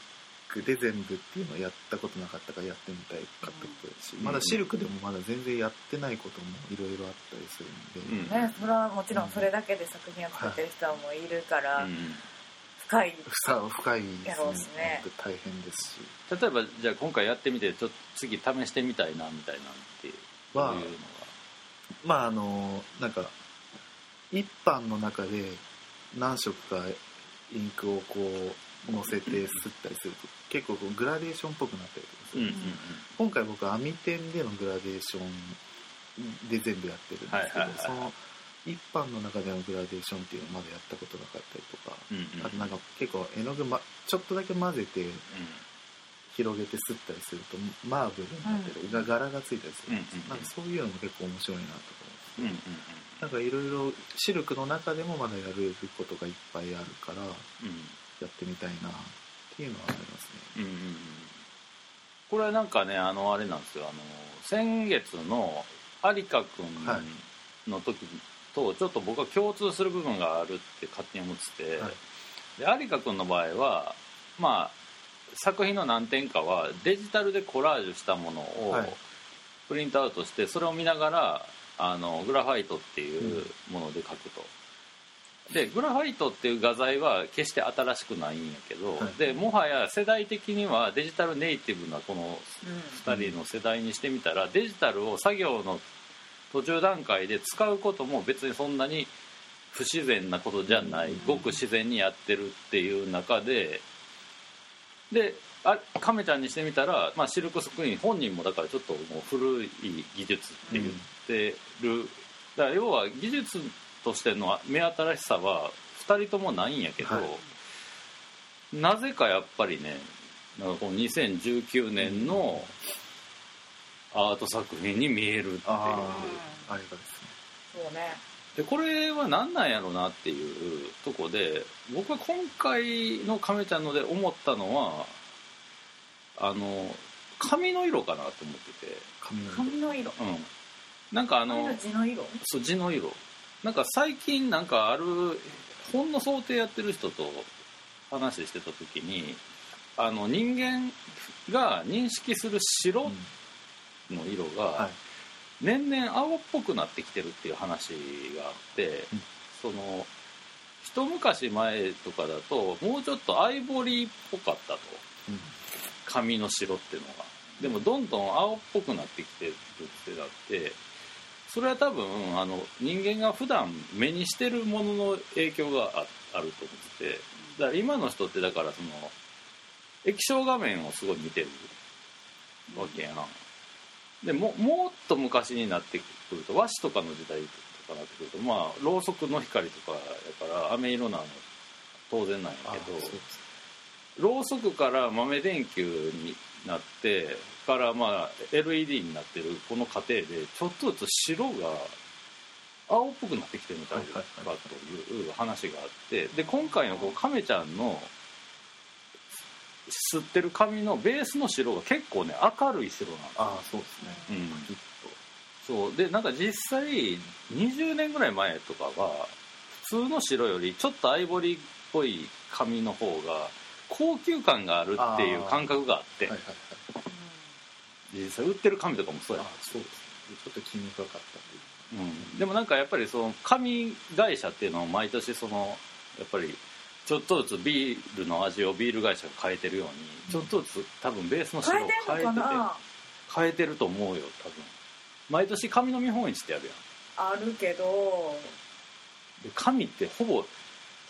クで全部っていうのをやったことなかったからやってみたいかったことだし、
うん。
まだシルクでもまだ全然やってないこともいろいろあったりするんで、
うん。
ね、それはもちろんそれだけで作品を作ってる人はもういるから、深い
深いです
やろうしね。
大変ですし。
例えばじゃあ今回やってみてちょっと次試してみたいなみたいなんていう
はまああのなんか一般の中で何色かインクをこう乗せて吸ったりすると結構こうグラデーションっぽくなったりとかする、
うんうん
今回僕網点でのグラデーションで全部やってるんですけど、
はいはいはいはい。
その一般の中でのグラデーションっていうのをまだやったことなかったりとか、
うんうん
あとなんか結構絵の具、ま、ちょっとだけ混ぜて広げて吸ったりするとマーブルになってる、が柄がついたりするんですよ、
うん
なんかそういうのも結構面白いなとか
うんうんうん。
なんかいろいろシルクの中でもまだやることがいっぱいあるからやってみたいなっていうのはありますね。
うんうんうん。うんこれはなんかねあのあれなんですよ。あの先月の有香君の時とちょっと僕は共通する部分があるって勝手に思ってて、
はい。
で有香君の場合はまあ作品の何点かはデジタルでコラージュしたものを
はい。
プリントアウトしてそれを見ながらあのグラファイトっていうもので書くと。でグラファイトっていう画材は決して新しくないんやけど、
はい。
でもはや世代的にはデジタルネイティブなこの
うん。
2人の世代にしてみたらデジタルを作業の途中段階で使うことも別にそんなに不自然なことじゃない。ごく自然にやってるっていう中でであ亀ちゃんにしてみたら、まあ、シルクスクリーン本人もだからちょっともう古い技術って言ってる、だから要は技術としての目新しさは2人ともないんやけど、
は
なぜかやっぱりねなんかこの2019年のアート作品に見えるっていう。
あああれがですね。
そうね
でこれは何なんやろうなっていうとこで僕は今回の亀ちゃんので思ったのはあの髪の色かなと思ってて。
髪の色。
髪の色。
うん。なんかあの
髪の地の色。
そう地の色。なんか最近なんかある本の想定やってる人と話してた時にあの人間が認識する白の色が、
はい
年々青っぽくなってきてるっていう話があって、
うん。
その一昔前とかだともうちょっとアイボリーっぽかったと。
うん。
髪の白っていうのが。でもどんどん青っぽくなってきてるってなってそれは多分あの人間が普段目にしてるものの影響がああると思っててだから今の人ってだからその液晶画面をすごい見てるわけやなでももっと昔になってくると和紙とかの時代とかなってくるとまあろうそくの光とかやから飴色なの当然なんや
あ
けどろうそくから豆電球になってからまあ LED になってるこの過程でちょっとずつ白が青っぽくなってきてるんじゃないかという話があってで今回のこう亀ちゃんの吸ってる髪のベースの白が結構ね明るい白なんですよ。
ああそうですね。
うん。
きっ
そう。でなんか実際20年ぐらい前とかは普通の白よりちょっとアイボリーっぽい髪の方が高級感があるっていう感覚があって。
とはいはいはい。
実際売ってる紙とかもそうや。
あ、そうですね。ちょっと気にかかったっていう。
うん、でもなんかやっぱりその紙会社っていうのを毎年そのやっぱりちょっとずつビールの味をビール会社が変えてるようにちょっとずつ多分ベースの白を
変えてん
変えて変えてると思うよ多分。毎年紙の見本市ってやるやん。
あるけど。
で神ってほぼ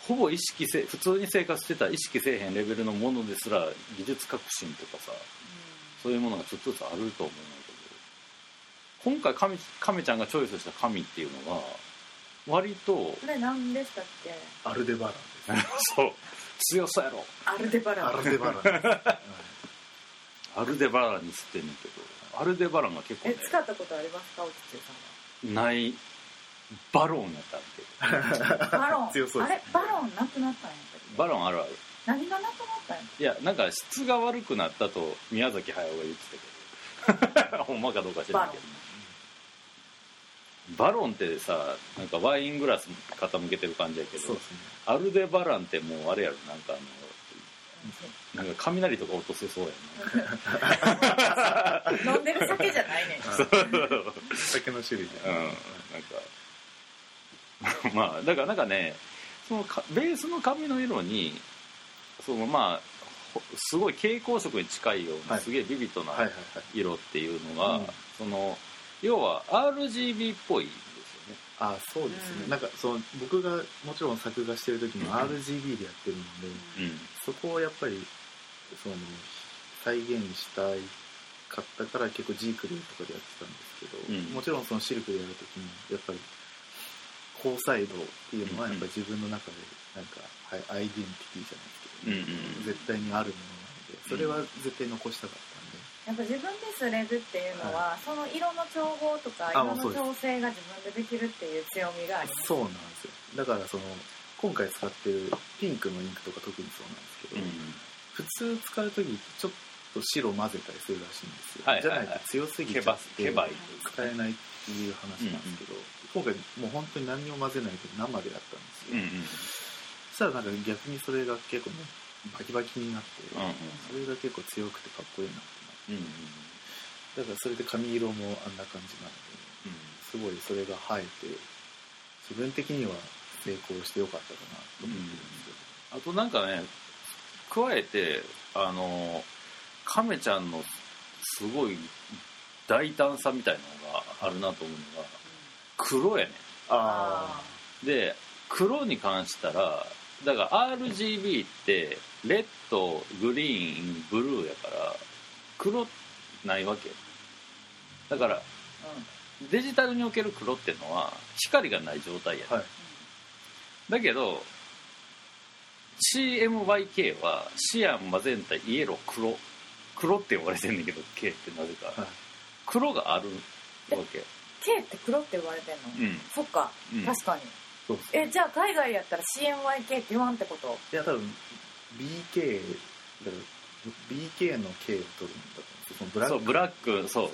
ほぼ意識せ普通に生活してたら意識せえへんレベルのものですら技術革新とかさそういうものがちょっとずつあると思うんだけど。今回神亀ちゃんがチョイスした神っていうのが割と
これ何でしたっけ？
アルデバラン (laughs)
そう。強さやろ。
アルデバラ。ン
アルデバラ。ン
アルデバランに吸ってんねんけど。アルデバランが結構、
え
ね、
使ったことありますかおつつさん
ないバロンやったんけ
はバロン。
強そう
あれバロンなくなったんやったっけ？
どバロンあるある。
何がなくなったんや
いやなんか質が悪くなったと宮崎駿が言ってたけど。(laughs) ほんまかどうか知らんけどバロンってさなんかワイングラス傾けてる感じやけど
ね。
アルデバランってもうあれやろなんかあのなんか雷とか落とせそうや (laughs)
飲んでる酒じゃないねん。
な
酒の種類で
うん。なんか (laughs) まあだからなんかねそのかベースの髪の色にそのまあほすごい蛍光色に近いような、
はい。
すげえビビッドな
はいはいはい。
色っていうのが、
うん。
その要は RGB っぽいんですよね。
あそうですね、
うん。
なんかその僕がもちろん作画してる時も RGB でやってるので、
うん。
そこをやっぱりその再現したいかったから結構 G クレイとかでやってたんですけど、
うん。
もちろんそのシルクでやる時もやっぱり高彩度っていうのはやっぱり自分の中でなんか、はい、アイデンティティじゃないですけど、
うんうんうん。
絶対にあるものなのでそれは絶対残したかった
やっぱ自分でスレズっていうのは、その色の調合とか
あ
色の調整が自分でできるっていう強みがあります
そうなんですよ。だからその今回使ってるピンクのインクとか特にそうなんですけど、普通使う時ちょっと白混ぜたりするらしいんですよ、
はいはいはい。
じゃないと強すぎちゃって
ケバケバい。
使えないっていう話なんですけど、今回もう本当に何にも混ぜないで生でやったんですよ、
うんうん。
そしたらなんか逆にそれが結構ねバキバキになって、
うんうん。
それが結構強くてかっこいいなってなって
うんうん
だからそれで髪色もあんな感じなので
うん。
すごいそれが映えて自分的には成功してよかったかなと思ってるんですけど、
あとなんかね加えてあの亀ちゃんのすごい大胆さみたいなのがあるなと思うのが黒やね。
あ
で黒に関したらだから RGB ってレッドグリーンブルーやから黒ないわけ。だから
あ
デジタルにおける黒っていうのは光がない状態やね、
はい。
だけど CMYK はシアンマゼンタイエロー黒。黒って呼ばれてんねんけど K ってなぜか、
はい。
黒があるわけ。
K って黒って言われてんの、
うん。
そっか、
うん。
確かに。えじゃあ海外やったら CMYK って言わんってこと？
いや多分 BK だから BK の K を取るんだと思うんですよそのブラック
そうブラックそう。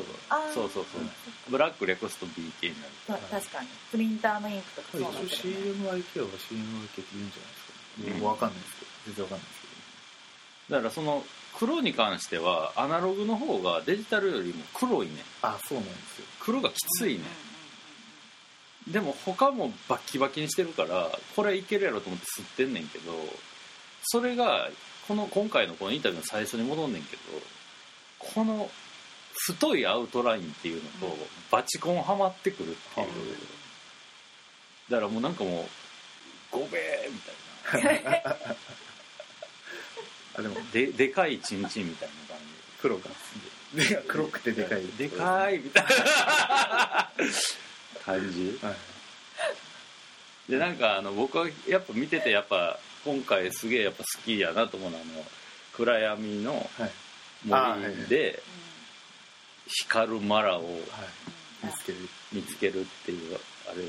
そうそう。そうブラックレコスト BK になる。
た確かに。プリンターのインクとかそうなって
一応
るね
CMYK は CMYK って言うんじゃないですか、ねわかんないですけど。全然わかんないですけど。
だからその黒に関してはアナログの方がデジタルよりも黒いね。
あそうなんですよ。
黒がきついね。でも他もバッキバキにしてるからこれいけるやろと思って吸ってんねんけどそれがこの今回のこのインタビューの最初に戻んねんけどこの太いアウトラインっていうのと
うん。
バチコンはまってくるっていう。
は
だからもうなんかもうゴベーみたいな。(laughs)
あでも
ででかいチンチンみたいな感
黒がで。黒くてでかい。
じでかいみたいな。(laughs) 感じ。
はい。
でなんかあの僕はやっぱ見ててやっぱ今回すげえやっぱ好きやなと思うのはあの暗闇の森で光るマラを
はい。見つける
見つけるっていうあれが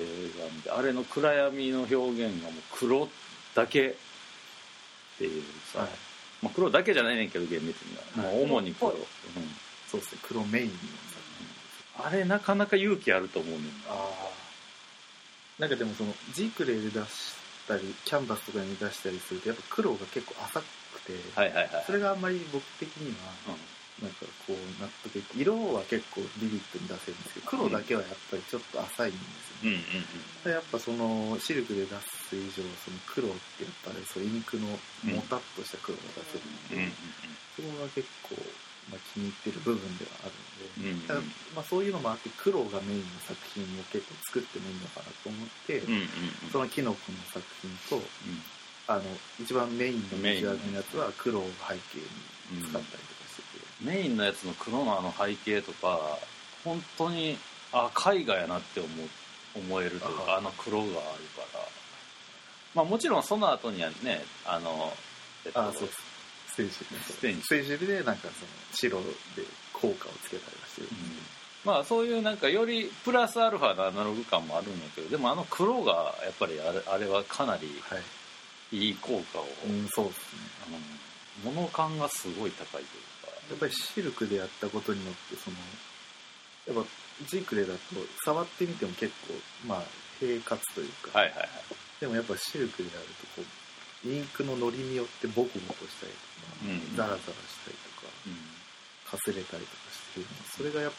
見てあれの暗闇の表現がもう黒だけっていうさ、
はい。
まあ、黒だけじゃないねんけど厳密には、
はい。
もう主に黒、うん。
そうですね黒メインの
あれなかなか勇気あると思うねん
ああなんかでもその G クレイで出したりキャンバスとかに出したりするとやっぱ黒が結構浅くて、
はいはいはい。
それがあんまり僕的にはなんかこう納得いく色は結構ビビッドに出せるんですけど黒だけはやっぱりちょっと浅いんですよね、
うんうんうん
でやっぱそのシルクで出す以上その黒ってやっぱりそのインクのもたっとした黒が出せる
う。んうん
ので、そこが結構、まあ、気に入ってる部分ではあるので、
うんうん
ただまあ、そういうのもあって黒がメインの作品を結構作ってもいいのかなと思って、
うんうんうん
そのキノコの作品と
うん
あの一番メインの
メ
ジュアルのやつは黒を背景に使ったりとかしてて、
メインのやつの黒のあの背景とか本当にあ絵画やなって思う思えるというか
あ
あの黒があるから。まあもちろんその後にはねあの、えっと
あそうですステージ
ステージ
ステージでなんかその白で効果をつけたりはしてる。ん。です
まあそういうなんかよりプラスアルファのアナログ感もあるんやけどでもあの黒がやっぱりあれあれはかなり
い。
い効果を、
うん、そうですね。
あの物感がすごい高いというか。
やっぱりシルクでやったことによってそのやっぱジークレだと触ってみても結構まあ平滑というか、
はいはいはい。
でもやっぱシルクでやるとこうインクののりによってボコボコしたりとか、
うん
ザラザラしたりとか
うん
かすれたりとかしてる。のそれがやっぱ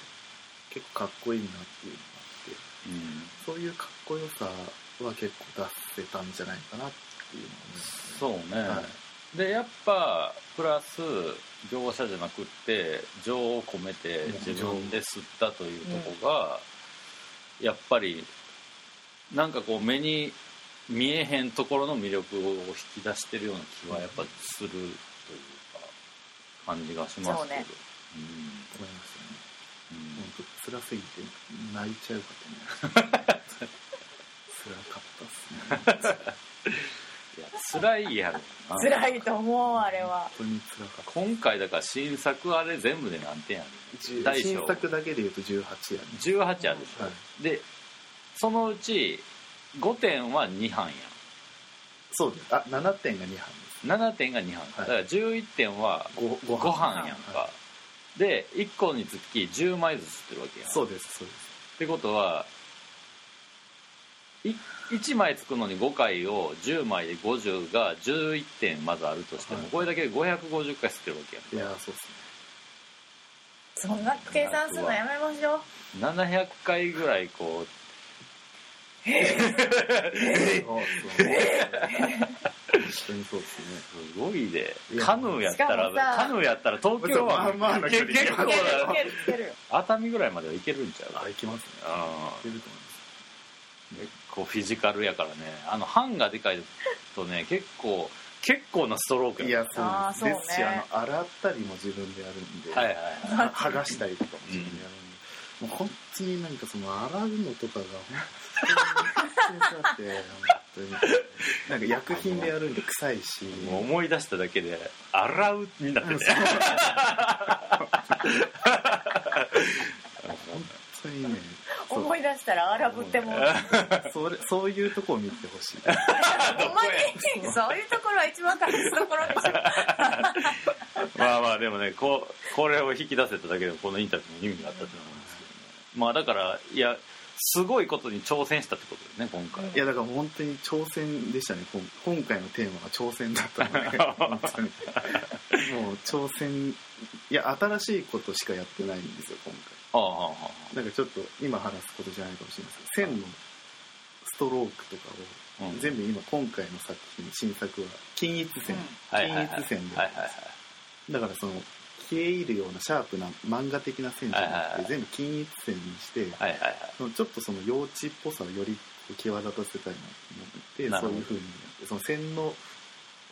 結構かっこいいなっていうのがあって
うん
そういうかっこよさは結構出せたんじゃないかなっていうのを思います
そうね、
はい。
でやっぱプラス業者じゃなくって情を込めて自分で吸ったというとこが、やっぱりなんかこう目に見えへんところの魅力を引き出してるような気はやっぱするというか感じがしますけど。
そうね。
うん。
思いましたね。
うん
本当辛すぎて泣いちゃうかと思いました辛かったっすね。(laughs)
いや辛いやろな。
辛いと思うあれは。
本当に辛かった。
今回だから新作あれ全部で何点やね
新
小。
作だけで言うと18やね
18あるでしょ、
はい。
でそのうち5点は2班や。
そうです。あ7点が2班です。
ん7点が2班、だから11点は
5,
5班。やんか、
は
で1個につき10枚ずつってるわけやん。
そうですそうです。
ってことはい1枚つくのに5回を10枚で50が11点まずあるとしても、
はい。
これだけで550回吸ってるわけやん
いやそうですね。
そんな計算するのやめましょう。
700回ぐらいこう
すね
すごいで
いや
カヌーやったらカヌーやったら東京は結構だ
よ
熱海ぐらいまではいけるんちゃう
あいきますね
あ
いけると思います
結構フィジカルやからねあの版がでかいとね結構結構なストロークや
ますいやそうですですしあの洗ったりも自分でやるんで、
はいはい
は剥がしたりとかも自分でやるんで、もう本当になんかその洗うのとかが本当に辛くて本当になんか薬品でやるんで臭いし
もう思い出しただけで洗うになってて
本当にね
思い出したら荒ぶっても
それそういうとこを見てほしい
ほんまにそういうところは一番隠すところでしょ
まあまあでもねこうこれを引き出せただけでもこのインタビューの意味があったと思うんですけどねまあだからいやすごいことに挑戦したってことですね今回、
いやだから本当に挑戦でしたね。こん今回のテーマが挑戦だったので (laughs) もう挑戦いや新しいことしかやってないんですよ今
あああああ
回なんかちょっと今話すことじゃないかもしれないですけど線のストロークとかを、
うん。
全部今今回の作品新作は均一線、
あはいはいはい。
均一線で、
はいはいはい。
だからその消え入るようなシャープな漫画的な線じゃなくて、全部均一線にして、ちょっとその幼稚っぽさをより際立たせたいなと思ってそういうふうにその線の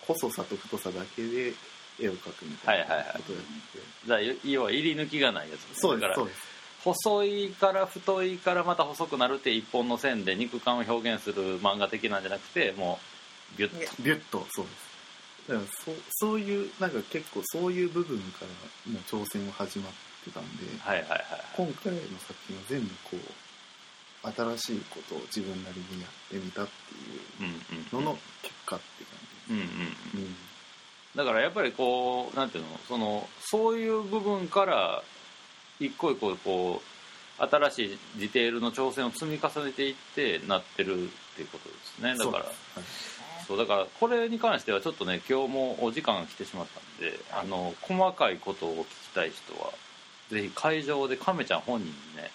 細さと太さだけで絵を描くみたいなことをやって、
だから要は入り抜きがないやつですね。
そう
だから
ですそうです。
細いから太いからまた細くなるって一本の線で肉感を表現する漫画的なんじゃなくてもうビュッと。
ビュッとそうですだからそうそういうなんか結構そういう部分からもう挑戦は始まってたんで
はいはいはい
今回の作品は全部こう新しいことを自分なりにやってみたっていう
うんうん
のの結果って感
うんうん
じ、うん。
だからやっぱりこうなんていうのそのそういう部分から一個一個こう新しいディテールの挑戦を積み重ねていってなってるっていうことですね。だから
そうです
そうだからこれに関してはちょっとね今日もお時間が来てしまったんで、あの細かいことを聞きたい人はぜひ会場で亀ちゃん本人にね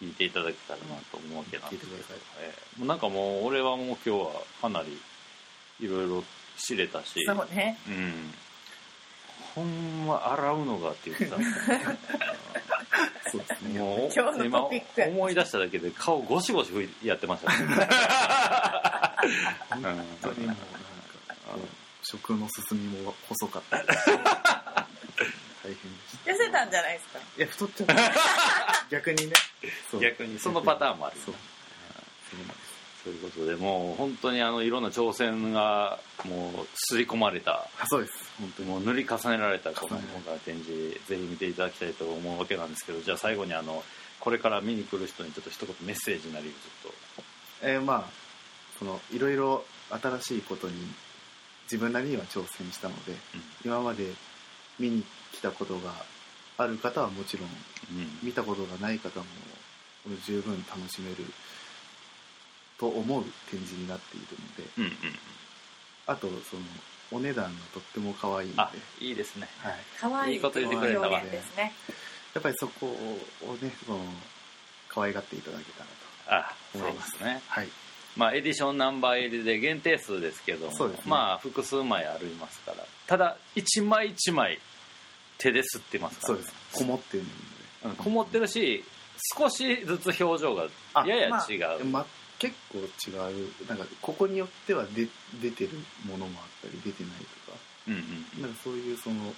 聞いていただけたらなと思うわけなんですけど、ええ。もうなんかもう俺はもう今日はかなりいろいろ知れたし。
そうね。
うん。ほんま洗うのがって言ってたんですね
そうですね
もう
今
思い出しただけで顔ゴシゴシやってましたね
本当にもうなんか食の進みも細かった。り大変でした
痩せたんじゃないですか？
いや太っちゃった逆にね。
逆に。そのパターンもある
そう。そう
いうことでもう本当にあのいろんな挑戦がもう刷り込まれた。
あそうです。本当に。
もう塗り重ねられたこの今回の展示ぜひ見ていただきたいと思うわけなんですけどじゃあ最後にあのこれから見に来る人にちょっと一言メッセージなりちょっ
えーまあそのいろいろ新しいことに自分なりには挑戦したので
と、
今まで見に来たことがある方はもちろん
うん。
見たことがない方も十分楽しめると思う展示になっているので
うんうん
あとそのお値段がとっても可愛いんで、は
あいいですね。
い、
可愛い。
いいこと言ってくれたわ
ですね。
やっぱりそこをねその可愛がっていただけたらと
あそうですね。
はい
まあエディションナンバー入りで限定数ですけども
ね。
まあ複数枚ありますから。ただ一枚一枚手で吸ってますから
そうです。こもってるので。
うんこもってるし少しずつ表情が
あ
やや
まあ
違う、
ま、結構違う。なんかここによっては出出てるものもあったり出てないとか。
うんうん
なんかそういうその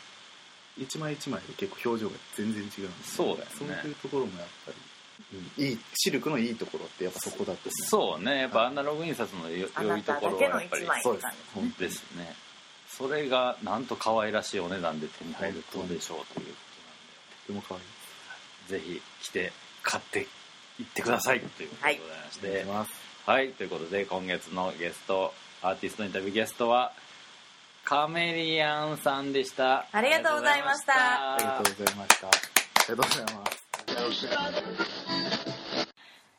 一枚一枚で結構表情が全然違うんで
そうだよね。
そういうところもやっぱり、うん、いいシルクのいいところってやっぱそこだと思
そうねやっぱアナログ印刷のよ
あ
良とこ
ないただけ
ろはやっぱり。
の一枚
そうです
ね。それがなんと可愛らしいお値段で手に入ることでしょうということなんで。
とても可愛い。
ぜひ来て買ってい。ってくださいということでございまして
します。
はい、ということで今月のゲストアーティストインタビューゲストはカメリアンさんでした。
ありがとうございました。
ありがとうございました。ありがとうございます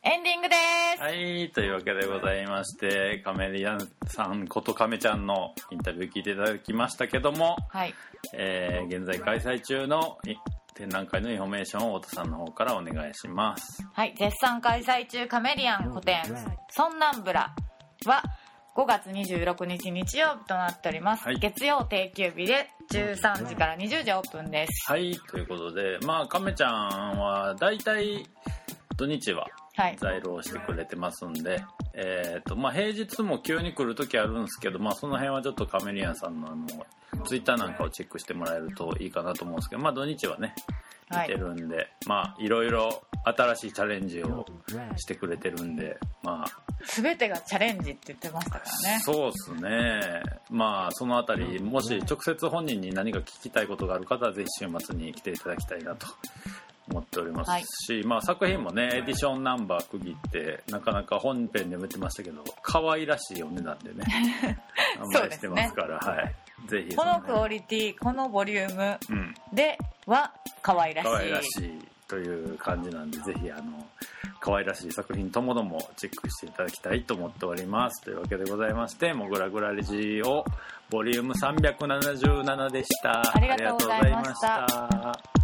エンディングです、
はいというわけでございましてカメリアンさんことカメちゃんのインタビュー聞いていただきましたけども、
はい。
えー現在開催中のい展覧会のインフォメーションを太田さんの方からお願いします。
はい、絶賛開催中カメリアン個展「ソンナンブラ」は5月26日日曜日となっております、
はい。
月曜定休日で13時から20時オープンです。
はい。ということでまあカメちゃんは大体土日は
はい。
在労してくれてますんで、えーとまあ、平日も急に来る時あるんですけど、まあ、その辺はちょっとカメリアンさんのあのツイッターなんかをチェックしてもらえるといいかなと思うんですけど、まあ、土日はね
はい
見てるんで、まあいろいろ新しいチャレンジをしてくれてるんでまあ。
全てがチャレンジって言ってましたからね。
そうですね。まあそのあたりもし直接本人に何か聞きたいことがある方はぜひ週末に来ていただきたいなと思っておりますし、まあ、作品もねエディションナンバー区切ってなかなか本編でも言ってましたけど可愛らしいお値段でね (laughs) 販売してますからはいぜひ
このクオ
リ
リティこのボリューム
うん。
では可愛らしい。
可愛らしいという感じなんでぜひあの可愛らしい作品ともどもチェックしていただきたいと思っております。というわけでございまして「もぐらぐらレジオ」ボリューム377で
した。
ありがとうございました